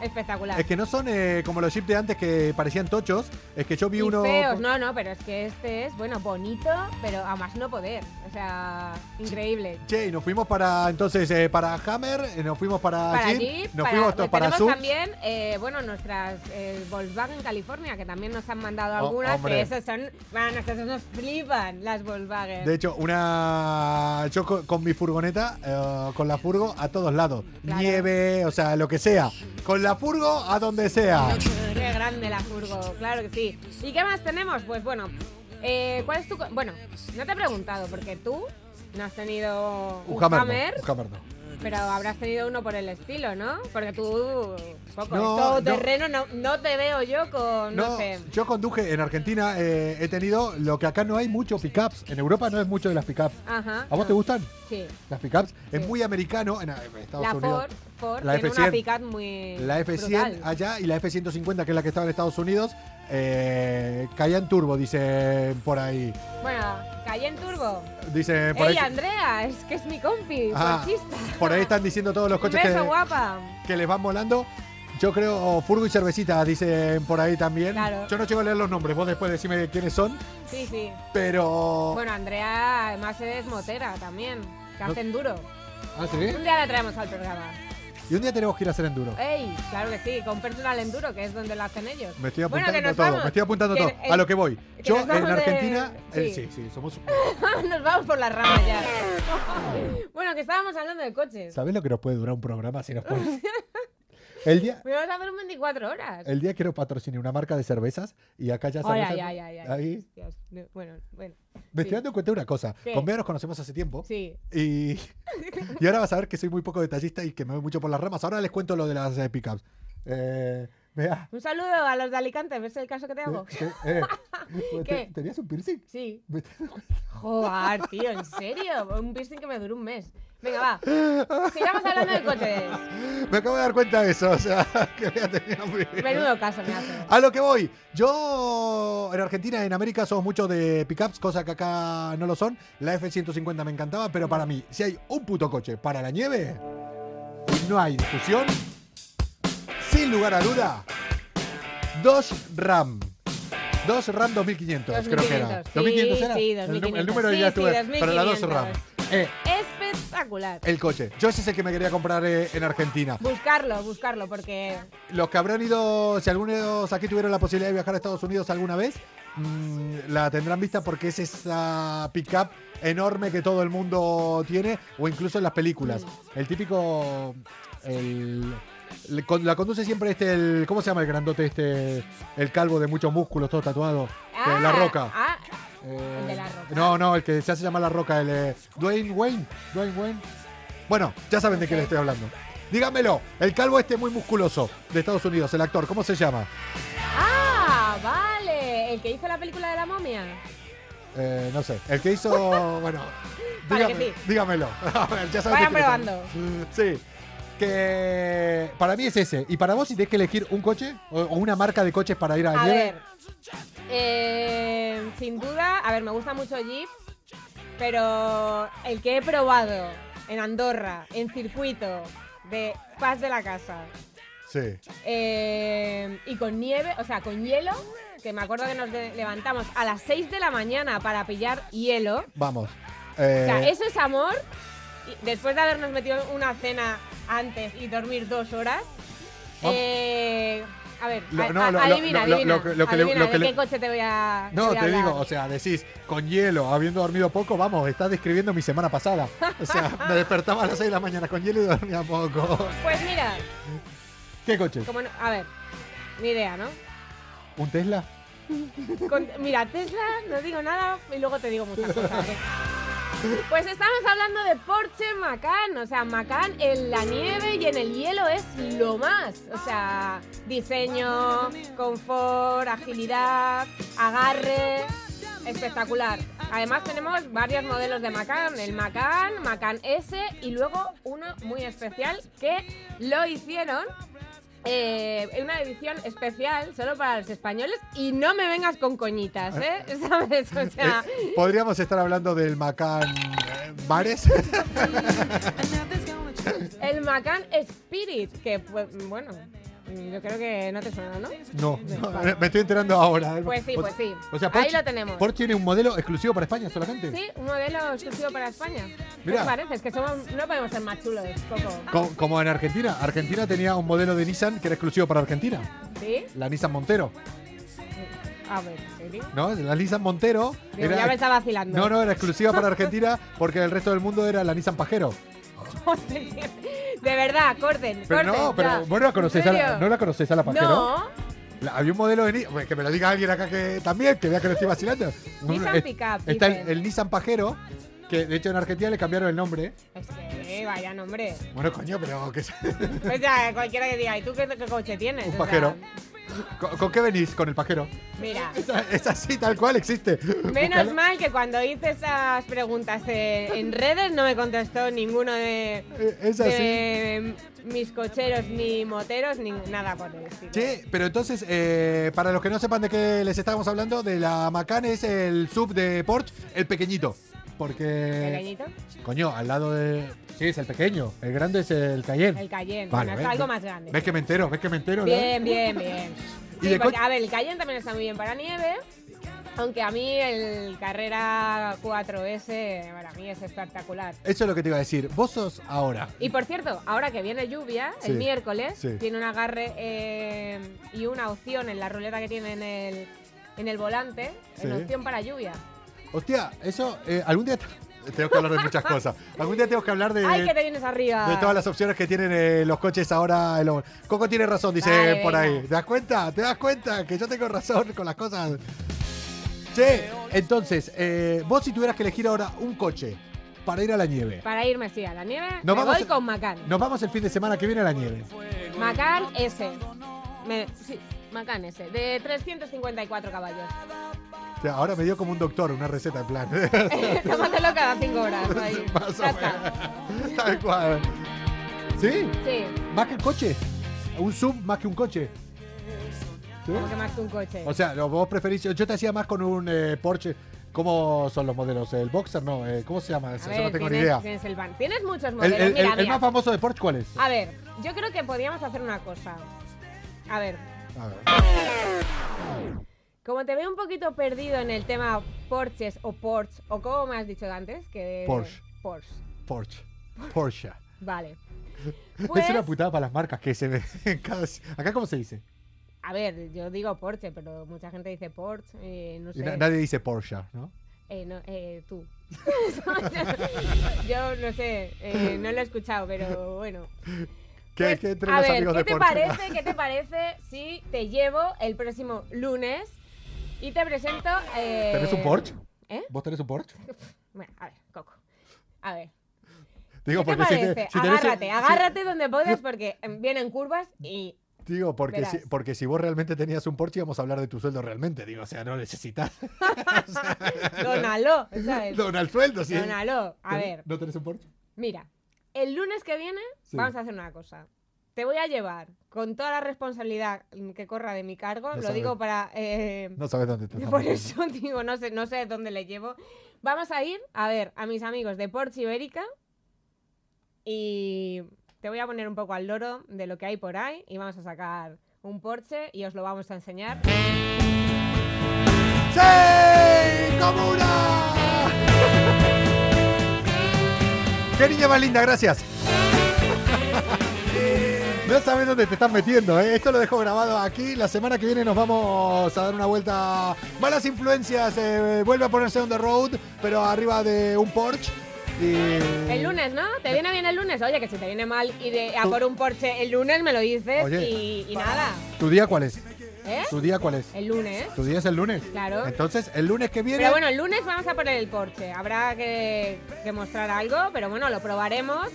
espectacular. Es que no son eh, como los Jeep de antes que parecían tochos. Es que yo vi y uno. feos, no, no, pero es que este es, bueno, bonito, pero a más no poder. O sea, increíble. Che, y nos fuimos para entonces eh, para Hammer, eh, nos fuimos para, Para Jeep, Jeep, nos para, fuimos para tenemos también, eh, bueno, nuestras eh, Volkswagen California, que también nos han mandado Oh, algunas, que esas son, bueno, esas nos flipan, las Volkswagen. De hecho, una. Yo co- con, mi furgoneta, eh, con la furgo, a todos lados. Claro. Nieve, o sea, lo que sea. Con la furgo, a donde sea. Qué grande la furgo, claro que sí. ¿Y qué más tenemos? Pues bueno, eh, ¿cuál es tu...? co- Bueno, no te he preguntado, porque tú no has tenido un, Hammer. Hammer, no, un Hammer no. pero habrás tenido uno por el estilo, ¿no? Porque tú, poco, No, todo no. terreno, no, no te veo yo con, no, No, sé... yo conduje en Argentina, eh, he tenido lo que acá no hay mucho pickups. En Europa no es mucho de las pickups. Ajá. ¿A vos te gustan Sí. las pickups? Es Sí. muy americano en eh, Estados La Unidos. Ford, Ford La tiene F100. una pickup muy La F100 brutal. allá y la F150, que es la que estaba en Estados Unidos, eh, turbo, dice por ahí. Bueno, Cayenne Turbo. Dice por ¡Ey, ahí. Andrea! Es que es mi compi, Ah, por ahí están diciendo todos los coches beso, que, guapa. que les van volando. Yo creo, o Furgo y Cervecita dicen por ahí también. Claro. Yo no llego a leer los nombres, vos después decime quiénes son, Sí, sí. pero... Bueno, Andrea además es motera también, que No- hace enduro. ¿Ah, sí? Un día la traemos al programa. Y un día tenemos que ir a hacer enduro. ¡Ey! Claro que sí, con personal enduro, que es donde lo hacen ellos. Me estoy Bueno, apuntando que nos todo, vamos. me estoy apuntando Que todo. a lo que voy. que Yo en de- Argentina. eh, sí. sí, sí, somos. (laughs) Nos vamos por las ramas ya. (laughs) bueno, que estábamos hablando de coches. ¿Sabés lo que nos puede durar un programa si nos (laughs) ponemos? El día, Me vamos a hacer un 24 horas. el día quiero patrocinar una marca de cervezas y acá ya cervezas. ay, ay, ay, ay. Ahí. Dios, no, bueno, bueno. Me Sí. estoy dando cuenta de una cosa. ¿Qué? Con Bea nos conocemos hace tiempo. Sí. Y, (laughs) y ahora vas a ver que soy muy poco detallista y que me voy mucho por las ramas. Ahora les cuento lo de las eh, pickups. Eh, Un saludo a los de Alicante, ¿ves el caso que te hago? eh, eh, (laughs) ¿te- ¿Qué? ¿Tenías un piercing? Sí. Joder, tío, ¿en serio? Un piercing que me duró un mes. Venga, va. (laughs) Sigamos hablando de coches. Me acabo de dar cuenta de eso. O sea, (laughs) que un piercing. Menudo caso me hace. A lo que voy. Yo en Argentina, en América, somos mucho de pickups, cosa que acá no lo son. La F-150 me encantaba, pero para mí, si hay un puto coche para la nieve, no hay discusión. Sin lugar a duda, dos RAM. Dos RAM 2500, creo que era. 2500, sí, 2500 era. sí, El 2500, número sí, ya estuve. pero la dos 2500. RAM. Eh, Espectacular. el coche. Yo ese es el que me quería comprar eh, en Argentina. Buscarlo, buscarlo, porque Los que habrán ido, si algunos aquí tuvieron la posibilidad de viajar a Estados Unidos alguna vez, mm, la tendrán vista porque es esa pickup enorme que todo el mundo tiene, o incluso en las películas. El típico. El, la conduce siempre este, el, ¿cómo se llama el grandote este? El calvo de muchos músculos, todo tatuado. Eh, la Ah, Roca. Ah, Eh, el de La Roca. No, no, el que se hace llamar La Roca, el eh, Dwayne Wayne. Dwayne Wayne. Bueno, ya saben de quién estoy hablando. Díganmelo, el calvo este muy musculoso de Estados Unidos, el actor, ¿cómo se llama? ah, vale. El que hizo la película de la momia. Eh, no sé, el que hizo, (laughs) bueno, Vale, dígame- que sí. dígamelo. (laughs) A ver, ya saben Vayan probando. Sí. Que para mí es ese. Y para vos, si tenés que elegir un coche o, o una marca de coches para ir a, A ver, eh, sin duda, a ver, me gusta mucho Jeep, pero el que he probado en Andorra, en circuito de Paz de la Casa, Sí. eh, y con nieve, o sea, con hielo, que me acuerdo que nos levantamos a las 6 de la mañana para pillar hielo. Vamos. O sea, Eh, eso es amor. Y después de habernos metido una cena antes y dormir dos horas. Vam- eh, a ver, Lo- a- no, a- lo- lo- adivina, lo- adivina. lo que- lo que le- adivina lo que de le- qué coche te voy a. te No, voy a te digo, o sea, decís, con hielo, habiendo dormido poco, vamos, estás describiendo mi semana pasada. O sea, me (laughs) despertaba a las 6 de la mañana con hielo y dormía poco. Pues mira, ¿Qué coche? como no- a ver, ni idea, ¿no? ¿Un Tesla? Con- mira, Tesla, no digo nada y luego te digo muchas cosas. ¿eh? Pues estamos hablando de Porsche Macan, o sea, Macan en la nieve y en el hielo es lo más. O sea, diseño, confort, agilidad, agarre, espectacular. Además tenemos varios modelos de Macan, el Macan, Macan S y luego uno muy especial que lo hicieron eh, una edición especial solo para los españoles y no me vengas con coñitas, ¿eh? (laughs) (laughs) ¿Sabes? O sea, Podríamos estar hablando del Macan eh, Bares. (laughs) el Macan Spirit, que bueno, yo creo que no te suena, ¿no? No, me estoy enterando ahora. Pues sí, pues sí. O sea, Ahí lo tenemos. Porsche tiene un modelo exclusivo para España solamente. Sí, un modelo exclusivo para España. ¿Qué Mira. te parece? Es que somos, no podemos ser más chulos, Coco. Co- como en Argentina. Argentina tenía un modelo de Nissan que era exclusivo para Argentina. ¿Sí? La Nissan Montero. A ver, ¿en serio? ¿No? La Nissan Montero. Digo, ya me está vacilando. No, no, era exclusiva para Argentina (laughs) porque el resto del mundo era la Nissan Pajero. (laughs) De verdad, corten, Pero corten. no, pero ya. vos no la conocés a ¿En la? ¿no la conocés a la Pajero. No, La- había un modelo de Nissan, que me lo diga alguien acá que también, que vea que lo estoy vacilando. Nissan Pickup, Está el, el Nissan Pajero, que de hecho en Argentina le cambiaron el nombre. es que vaya nombre. Bueno, coño, pero que Pues (laughs) ya, cualquiera que diga, ¿y tú qué, qué coche tienes? Un O sea. ¿Con, con qué venís? Con el pajero. Mira, (laughs) Es así, tal cual existe. menos mal que cuando hice esas preguntas eh, en redes no me contestó ninguno de, Eh, Es así. de mis cocheros ni moteros ni nada por el estilo. Sí, pero entonces, eh, para los que no sepan de qué les estábamos hablando, de la Macan es el sub de Porsche, el pequeñito. Porque. Pequeñito. Coño, al lado de. Sí, es el pequeño. El grande es el Cayenne. El Cayenne. Vale, bueno, es ¿ves? algo más grande. ¿Ves que me entero? ¿Ves que me entero? no? Bien, bien, bien. (laughs) ¿Y Sí, porque, a ver, el Cayenne también está muy bien para nieve. Aunque a mí el Carrera 4S, para mí es espectacular. Eso es lo que te iba a decir. Vos sos ahora. Y por cierto, ahora que viene lluvia, Sí, el miércoles, sí. tiene un agarre eh, y una opción en la ruleta que tiene en el, en el volante, en opción para lluvia. Hostia, eso. eh, algún día. te- Tengo que hablar de muchas cosas. Algún día tengo que hablar de. ¡Ay, que te vienes arriba! De todas las opciones que tienen eh, los coches ahora. el- Coco tiene razón, dice por ahí. ¿Te das cuenta? ¿Te das cuenta? Que yo tengo razón con las cosas. Che, entonces, eh, vos si tuvieras que elegir ahora un coche para ir a la nieve. Para irme, sí, a la nieve, Nos me vamos voy con Macan. Nos vamos el fin de semana que viene a la nieve. Macan S. Me- sí, Macan S. De 354 caballos. O sea, ahora me dio como un doctor una receta en plan. (laughs) Tómatelo cada 5 horas. (laughs) ahí. Más Ya está. (laughs) Tal cual. ¿Sí? Sí, ¿Más que el coche? ¿Un sub más que un coche? ¿Sí? como que más que un coche. O sea, vos preferís. Yo te hacía más con un eh, Porsche. ¿Cómo son los modelos? ¿El Boxer? No, eh, ¿cómo se llama? Ese? ver, Yo no tengo ni idea. Tienes, el van. tienes muchos El, modelos. el- mira, el- el mira. más famoso de Porsche, ¿cuál es? A ver, yo creo que podríamos hacer una cosa. A ver, A ver. como te veo un poquito perdido en el tema Porsches o Porsche, o como me has dicho antes, que... Porsche. Porsche. Porsche. Porsche. Vale. (laughs) es Pues, una putada para las marcas que se ve (laughs) cada. Acá, ¿cómo se dice? a ver, yo digo Porsche, pero mucha gente dice Porsche, eh, no sé. na- nadie dice Porsche, ¿no? Eh, no, eh, tú. (laughs) yo no sé, eh, no lo he escuchado, pero bueno. ¿Qué, Pues, qué entre a los ver, amigos ¿qué te parece? (laughs) ¿Qué te parece si te llevo el próximo lunes y te presento? Eh... ¿Tenés un Porsche? ¿Eh? ¿Vos tenés un Porsche? (laughs) Bueno, a ver, Coco. A ver. Digo, ¿Qué te porque si te- parece? si tenés un- agárrate, si- agárrate donde puedas porque vienen curvas y Digo, porque si, porque si vos realmente tenías un Porsche íbamos a hablar de tu sueldo realmente. Digo, o sea, no necesitas. (laughs) Donalo, ¿sabes? Don al sueldo, sí. Donalo. A ¿Tenés- ver, ¿No tenés un Porsche? mira, el lunes que viene Sí. vamos a hacer una cosa. Te voy a llevar con toda la responsabilidad que corra de mi cargo, No lo sabe. digo para... eh, No sabes dónde te (laughs) Por eso digo, no sé, no sé dónde le llevo. Vamos a ir a ver a mis amigos de Porsche Ibérica y te voy a poner un poco al loro de lo que hay por ahí y vamos a sacar un Porsche y os lo vamos a enseñar. ¡Sí! ¡Comuna! (laughs) ¡Qué niña más linda! Gracias. (laughs) No sabes dónde te estás metiendo, ¿eh? Esto lo dejo grabado aquí. La semana que viene nos vamos a dar una vuelta. Malas influencias, eh, vuelve a ponerse on the road, pero arriba de un Porsche. Y... El lunes, ¿no? ¿Te viene bien el lunes? Oye, que si te viene mal ir a por un Porsche el lunes me lo dices Oye. y, y nada. ¿Tu día cuál es? ¿Eh? ¿Tu día cuál es? El lunes. ¿Tu día es el lunes? Claro. Entonces, el lunes que viene. Pero bueno, el lunes vamos a poner el Porsche. Habrá que, que mostrar algo, pero bueno, lo probaremos.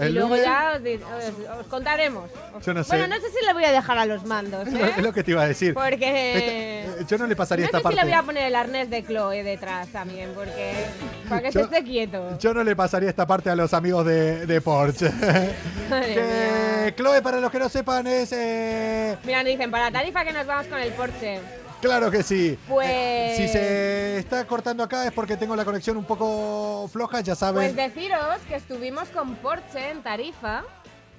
y luego lunes- ya os, os- os contaremos. Os- Yo no sé. Bueno, no sé si le voy a dejar a los mandos, (laughs) es, lo, ¿eh? es lo que te iba a decir. Porque... Esta- eh, yo no le pasaría no sé esta si parte. le voy a poner el arnés de Chloe detrás también, porque... Para que se esté quieto. Yo no le pasaría esta parte a los amigos de, de Porsche. (laughs) (laughs) Madre que mía. Chloe, para los que no sepan, es. eh, Mira, nos dicen, para Tarifa que nos vamos con el Porsche. claro que sí. Pues... Si se está cortando acá es porque tengo la conexión un poco floja, ya Pues saben. deciros que estuvimos con Porsche en Tarifa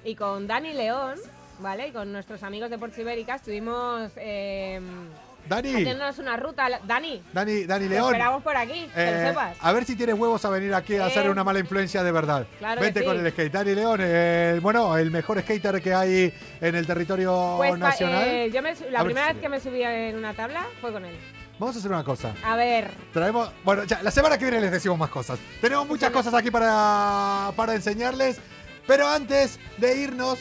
y con Dani León, ¿vale? Y con nuestros amigos de Porsche Ibérica estuvimos eh, Dani, haciéndonos una ruta. Dani, Dani, Dani te León. esperamos por aquí, que lo eh, sepas. a ver si tienes huevos a venir aquí a hacer Eh, una mala influencia de verdad. claro Vente sí. con el skate. Dani León, eh, bueno, el mejor skater que hay en el territorio Pues nacional. eh, yo me la A primera vez que me subí en una tabla fue con él. Vamos a hacer una cosa. A ver, Traemos. Bueno, ya, la semana que viene les decimos más cosas. Tenemos muchas cosas aquí para, para enseñarles. Pero antes de irnos,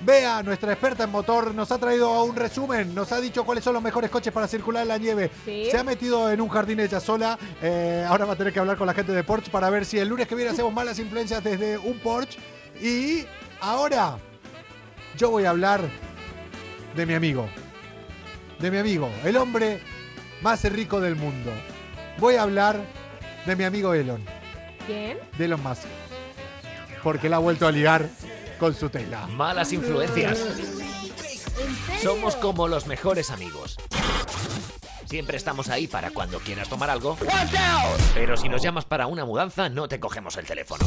Bea, nuestra experta en motor, nos ha traído un resumen. Nos ha dicho cuáles son los mejores coches para circular en la nieve. Sí. Se ha metido en un jardín ella sola. Eh, ahora va a tener que hablar con la gente de Porsche para ver si el lunes que viene hacemos malas influencias desde un Porsche. Y ahora, yo voy a hablar de mi amigo. de mi amigo, el hombre más rico del mundo. Voy a hablar de mi amigo Elon, ¿Quién? de Elon Musk. Porque la ha vuelto a liar con su Tesla. Malas influencias. Somos como los mejores amigos. Siempre estamos ahí para cuando quieras tomar algo. Pero si nos llamas para una mudanza, no te cogemos el teléfono.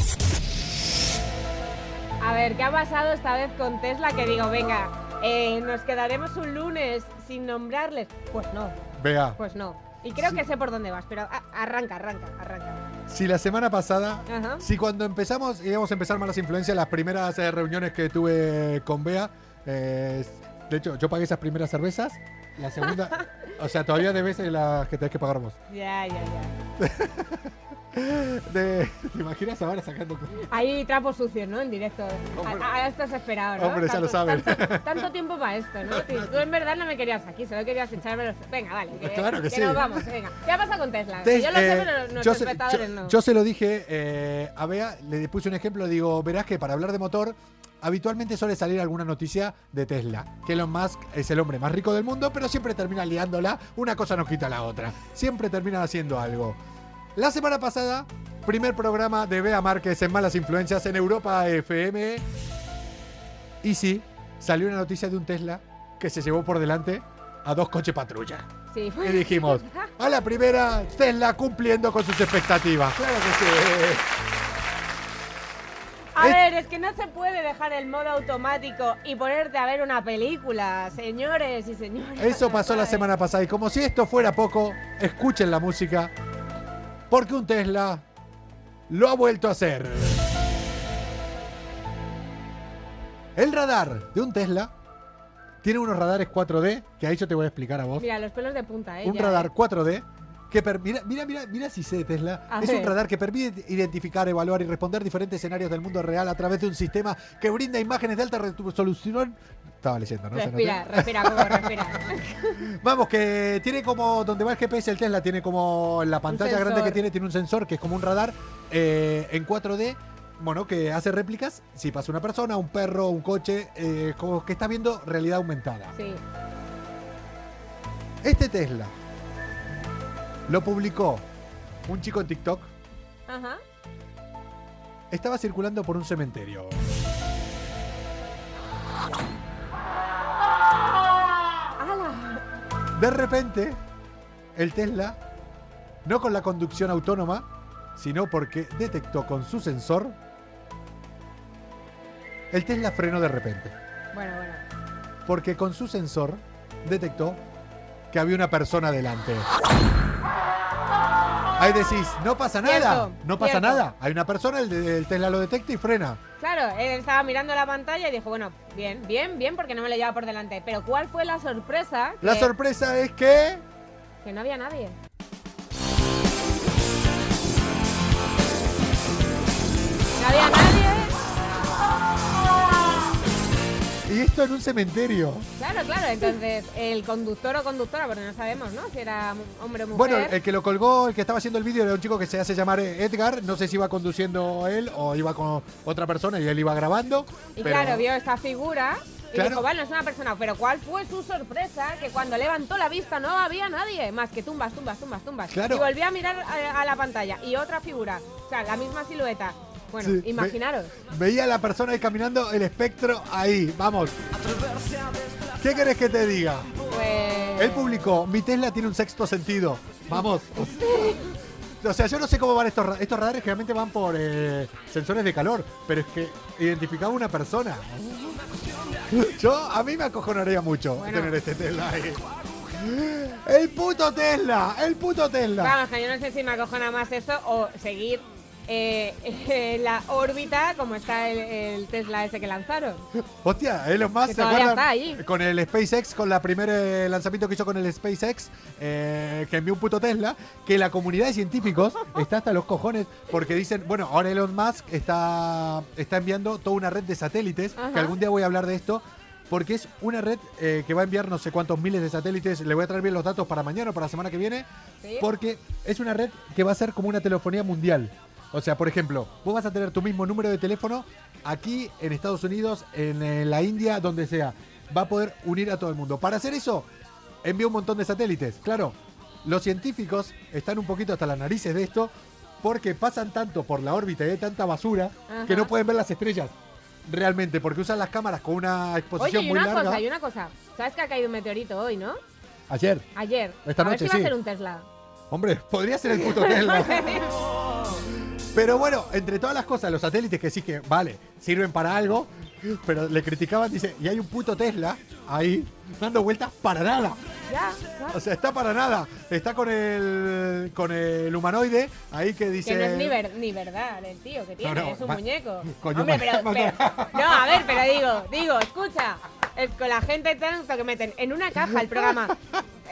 A ver, ¿qué ha pasado esta vez con Tesla? Que digo, venga, eh, nos quedaremos un lunes sin nombrarles. Pues no, Vea, pues no. Y creo que sé por dónde vas, pero arranca, arranca, arranca. Si la semana pasada, Ajá. si cuando empezamos, íbamos a empezar malas influencias, las primeras eh, reuniones que tuve con Bea, eh, de hecho, yo pagué esas primeras cervezas. La segunda, (laughs) o sea, todavía debes las que tenés que pagar vos. Ya, ya, ya. (laughs) (laughs) De- ¿Te imaginas ahora sacando? Hay trapos sucios, ¿no? En directo. Hombre. A, a esto se esperaba, ¿no? Hombre, ya lo saben. Tanto, (laughs) tanto tiempo para esto, ¿no? Tú, tú en verdad no me querías aquí, solo querías echarme los... Venga, vale. Que, Claro que sí. nos vamos, venga. ¿Qué pasa con Tesla? Tes- yo lo sé, eh, pero yo, se, espectadores yo- no. yo se lo dije eh, a Bea, le puse un ejemplo, digo, verás que para hablar de motor, habitualmente suele salir alguna noticia de Tesla. Que Elon Musk es el hombre más rico del mundo, pero siempre termina liándola, una cosa no quita la otra. Siempre terminan haciendo algo. La semana pasada, primer programa de Bea Márquez en Malas Influencias en Europa FM. Y sí, salió una noticia de un Tesla que se llevó por delante a dos coches patrulla. Sí. Y dijimos, a la primera, Tesla cumpliendo con sus expectativas. Claro que sí. A Es- ver, es que no se puede dejar el modo automático y ponerte a ver una película, señores y señoras. Eso pasó la semana pasada. Y como si esto fuera poco, escuchen la música. Porque un Tesla lo ha vuelto a hacer. El radar de un Tesla tiene unos radares 4D, que ahí yo te voy a explicar a vos. Mira, los pelos de punta, ¿eh? un ya, radar ¿eh? 4D que mira, mira, mira, mira si sé Tesla. A es un radar que permite identificar, evaluar y responder diferentes escenarios del mundo real a través de un sistema que brinda imágenes de alta resolución. Estaba leyendo, ¿no? Respira, respira, respira. (laughs) Vamos, que tiene como, donde va el GPS el Tesla, tiene como la pantalla grande que tiene, tiene un sensor que es como un radar eh, en 4D, bueno, que hace réplicas. Si pasa una persona, un perro, un coche, eh, como que está viendo realidad aumentada. Sí. Este Tesla lo publicó un chico en TikTok. Ajá. Estaba circulando por un cementerio. De repente, el Tesla, no con la conducción autónoma, sino porque detectó con su sensor, el Tesla frenó de repente. Bueno, bueno. Porque con su sensor detectó que había una persona delante. Ahí decís, no pasa nada, Cierto, no pasa cierto. nada. Hay una persona, el, el Tesla lo detecta y frena. Claro, él estaba mirando la pantalla y dijo, bueno, bien, bien, bien, porque no me lo llevaba por delante. Pero ¿cuál fue la sorpresa? La Que- sorpresa es que... Que no había nadie. Y esto en un cementerio. Claro, claro. Entonces, el conductor o conductora, porque no sabemos, ¿no? Si era hombre o mujer. Bueno, el que lo colgó, el que estaba haciendo el vídeo era un chico que se hace llamar Edgar. No sé si iba conduciendo él o iba con otra persona y él iba grabando. y pero- claro, vio esta figura y Claro. dijo, bueno, es una persona. Pero ¿cuál fue su sorpresa? Que cuando levantó la vista no había nadie. Más que tumbas, tumbas, tumbas, tumbas. Claro. Y volvió a mirar a, a la pantalla. Y otra figura. O sea, la misma silueta. Bueno, Sí, imaginaros. Veía a la persona ahí caminando, el espectro ahí. Vamos. ¿Qué querés que te diga? Pues... Él publicó, mi Tesla tiene un sexto sentido. Vamos. (laughs) O sea, yo no sé cómo van estos, ra- estos radares, generalmente van por eh, sensores de calor, pero es que identificaba una persona. Yo, a mí me acojonaría mucho Bueno. tener este Tesla ahí. ¡El puto Tesla! ¡El puto Tesla! Vamos, que yo no sé si me acojona más eso o seguir eh, (laughs) en la órbita como está el, el Tesla ese que lanzaron. (laughs) Hostia, Elon Musk, ¿se acuerdan? está. Con el SpaceX, con la primer eh, lanzamiento que hizo con el SpaceX, eh, que envió un puto Tesla, que la comunidad de científicos (laughs) está hasta los cojones, porque dicen, bueno, ahora Elon Musk está, está enviando toda una red de satélites, Ajá. que algún día voy a hablar de esto, porque es una red eh, que va a enviar no sé cuántos miles de satélites, le voy a traer bien los datos para mañana o para la semana que viene, ¿Sí? porque es una red que va a ser como una telefonía mundial. O sea, por ejemplo, vos vas a tener tu mismo número de teléfono aquí en Estados Unidos, en, eh, la India, donde sea. Va a poder unir a todo el mundo. Para hacer eso, envía un montón de satélites. Claro, los científicos están un poquito hasta las narices de esto porque pasan tanto por la órbita y hay tanta basura que no pueden ver las estrellas. Realmente, porque usan las cámaras con una Oye, exposición y muy una larga. cosa, y una cosa. ¿Sabes que ha caído un meteorito hoy, no? Ayer. Ayer. Esta a ver noche, si va sí. a ser un Tesla. Hombre, podría ser el puto Tesla. (laughs) Pero bueno, entre todas las cosas, los satélites que sí que, vale, sirven para algo, pero le criticaban, dice, y hay un puto Tesla ahí dando vueltas para nada. ya, ya. O sea, está para nada. Está con el con el humanoide ahí que dice. Que no es ni, ver- ni verdad el tío que tiene, no, es un ma- muñeco. coño, Hombre, pero- No, a ver, pero digo, digo, escucha. Es con la gente tanto que meten en una caja el programa.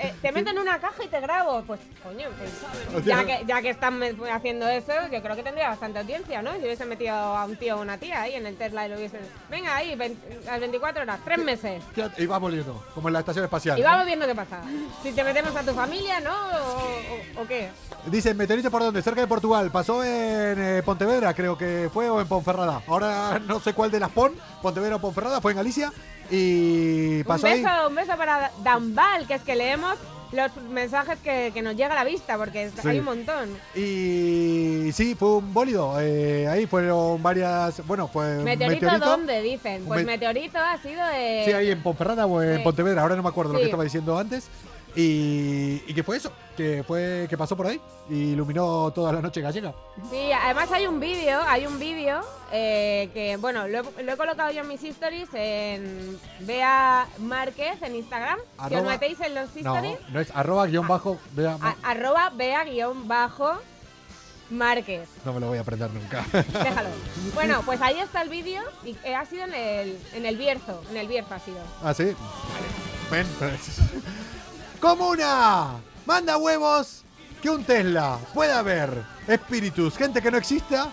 Eh, te meten en una caja y te grabo. Pues, coño, pues, ya, que, ya que están haciendo eso, yo creo que tendría bastante audiencia, ¿no? Si hubiesen metido a un tío o una tía ahí en el Tesla y lo hubiesen. Venga, ahí, vein- las 24 horas, tres meses. Y va volviendo, como en la estación espacial. Y vamos viendo qué pasa. Si te metemos a tu familia, ¿no? ¿O, o- o qué? Dice, meteorito por dónde? Cerca de Portugal. Pasó en eh, Pontevedra, creo que fue, o en Ponferrada. Ahora no sé cuál de las Pon, Pontevedra o Ponferrada, fue en Galicia. Y Un pasó ahí. beso, un beso para Dambal, que es que leemos los mensajes que, que nos llega a la vista, porque Sí. hay un montón. Y sí, fue un bólido. eh, ahí fueron varias. Bueno, un ¿Meteorito, dónde? Dicen. Pues me- meteorito ha sido de. Sí, ahí en Ponferrada o en Sí. Pontevedra, ahora no me acuerdo lo que estaba diciendo antes. Y, y que fue eso, que fue que pasó por ahí y iluminó toda la noche gallega. Sí, además hay un vídeo, hay un vídeo eh, que, bueno, lo he, lo he colocado yo en mis stories en Bea Márquez en Instagram. si os Arroba- metéis en los No, stories, no es arroba guion bajo. vea, a- arroba Bea guion bajo Márquez. no me lo voy a aprender nunca. Déjalo. (laughs) Bueno, pues ahí está el vídeo y eh, ha sido en el, en el Bierzo. En el Bierzo ha sido. ah, sí. Ven, pues. ¡Comuna! Manda huevos que un Tesla pueda haber espíritus, gente que no exista.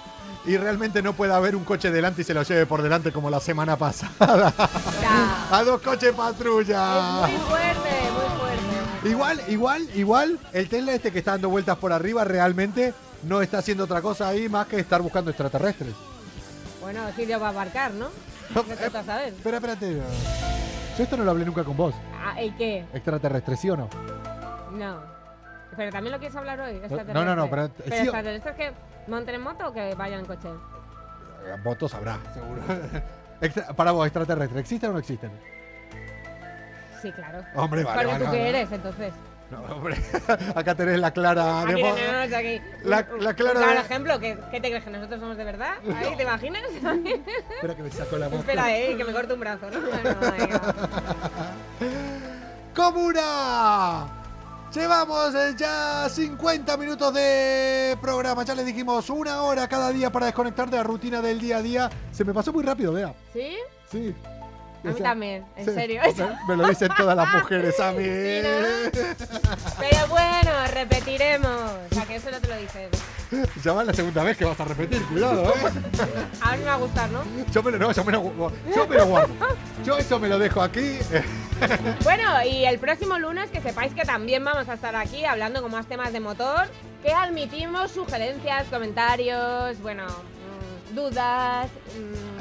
Y realmente no pueda haber un coche delante y se lo lleve por delante como la semana pasada. Ya. A dos coches patrulla. Es muy fuerte, muy fuerte. Igual, igual, igual, el Tesla este que está dando vueltas por arriba realmente no está haciendo otra cosa ahí más que estar buscando extraterrestres. Bueno, sitio para aparcar, ¿no? Vete tú a saber. Espera, espérate. Yo esto no lo hablé nunca con vos. Ah, ¿El qué? ¿Extraterrestres, sí o no? No. Pero también lo quieres hablar hoy. No, no, no, pero- Pero sí o- extraterrestres que monten en moto o que vayan en coche. Votos habrá, seguro. (laughs) Extra- para vos, extraterrestres, ¿existen o no existen? Sí, claro. Hombre, vale. Porque vale, tú vale. qué eres, entonces. No, hombre. (laughs) Acá tenés la clara Aquí tenemos aquí La- la clara claro ejemplo. ¿Qué, qué te crees que nosotros somos de verdad? Ahí, ¿Te imaginas? Espera que me saco la voz. Espera, eh, que me corte un brazo, ¿no? Bueno. (laughs) ¡Comuna! Llevamos eh, ya 50 minutos de programa. Ya les dijimos una hora cada día para desconectar de la rutina del día a día. Se me pasó muy rápido, vea. ¿Sí? Sí. A mí también, en serio. Me, me lo dicen todas las (laughs) mujeres a mí. Sí, Pero bueno, repetiremos. O sea, que eso no te lo dicen. Ya va la segunda vez que vas a repetir, cuidado, ¿eh? (laughs) A mí me va a gustar, ¿no? Yo me lo, no, yo me lo, yo me lo guardo. Yo eso me lo dejo aquí. (laughs) Bueno, y el próximo lunes que sepáis que también vamos a estar aquí hablando con más temas de motor, que admitimos sugerencias, comentarios, bueno, mm, dudas.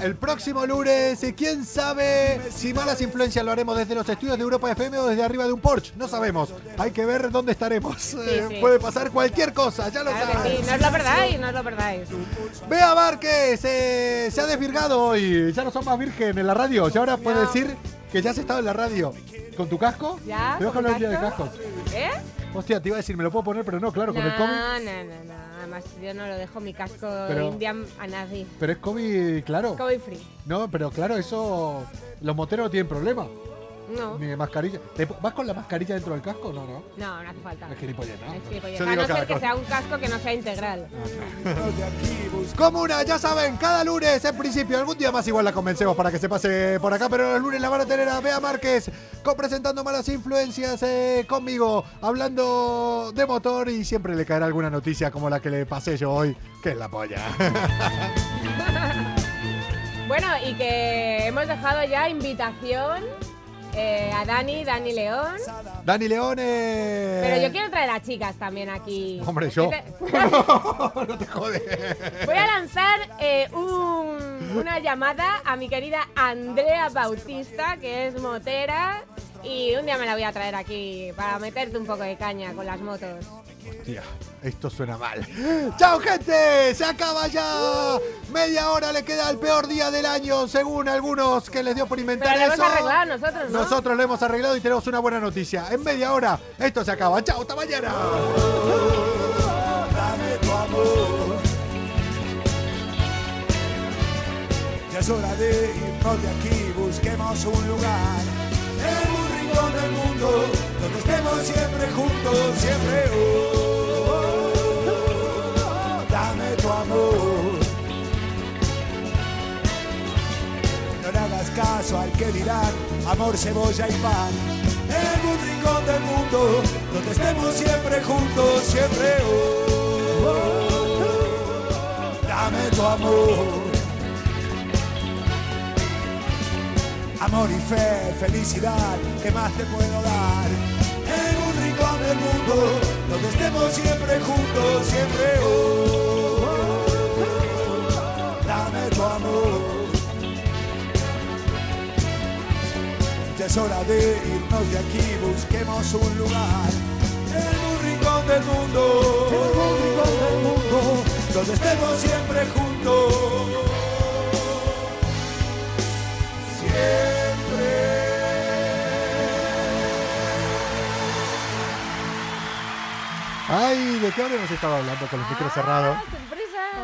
El próximo lunes, y quién sabe si malas influencias lo haremos desde los estudios de Europa FM o desde arriba de un Porsche. No sabemos. Hay que ver dónde estaremos. Eh, sí. Puede pasar cualquier cosa, ya lo Claro sabes. sí, no os lo perdáis, no os lo perdáis. Bea Márquez eh, se ha desvirgado hoy. Ya no son más virgen en la radio. Y ahora puede No. decir que ya has estado en la radio. ¿Con tu casco? ¿Ya? Te a ¿Con día de casco? cascos. ¿Eh? Hostia, te iba a decir, me lo puedo poner, pero no, claro, con el no, COVID. no, no, no. Además, yo no lo dejo mi casco Pero- Indian a nadie. Pero es COVID, claro. COVID free. No, pero claro, eso. Los moteros no tienen problema. No, Ni de mascarilla. ¿Te- ¿Vas con la mascarilla dentro del casco? No, no. no, no hace falta. Es gilipollez, ¿no? Es gilipollez. Yo A digo no cada ser que cosa. sea un casco que no sea integral. Comuna, ya saben, cada lunes en principio, algún día más igual la convencemos para que se pase por acá, pero el lunes la van a tener a Bea Márquez presentando malas influencias eh, conmigo, hablando de motor y siempre le caerá alguna noticia como la que le pasé yo hoy, que es la polla. (laughs) Bueno, y que hemos dejado ya invitación eh, a Dani, Dani León. Dani León, eh, Pero yo quiero traer a chicas también aquí. Hombre, yo. ¿Qué te- (laughs) no te jodes. Voy a lanzar eh, un- una llamada a mi querida Andrea Bautista, que es motera y un día me la voy a traer aquí para meterte un poco de caña con las motos. Hostia, esto suena mal. ¡Chao, gente! ¡Se acaba ya! Media hora le queda el peor día del año, según algunos que les dio por inventar Pero lo eso. hemos arreglado nosotros, ¿no? Nosotros lo hemos arreglado y tenemos una buena noticia. En media hora, esto se acaba. ¡Chao, hasta mañana! Dame tu amor. Ya es hora de irnos de aquí, busquemos un lugar donde estemos siempre juntos, siempre. oh, dame tu amor. No le hagas caso al que dirán amor, cebolla y pan. En un rincón del mundo donde estemos siempre juntos, siempre. oh, dame tu amor. Amor y fe, felicidad, ¿qué más te puedo dar? En un rincón del mundo donde estemos siempre juntos, siempre. oh, dame tu amor. Ya es hora de irnos de aquí, busquemos un lugar en un rincón del mundo, en un rincón del mundo, donde estemos siempre juntos. Ay, ¿de qué habremos estado hablando con los micros cerrados? Ah,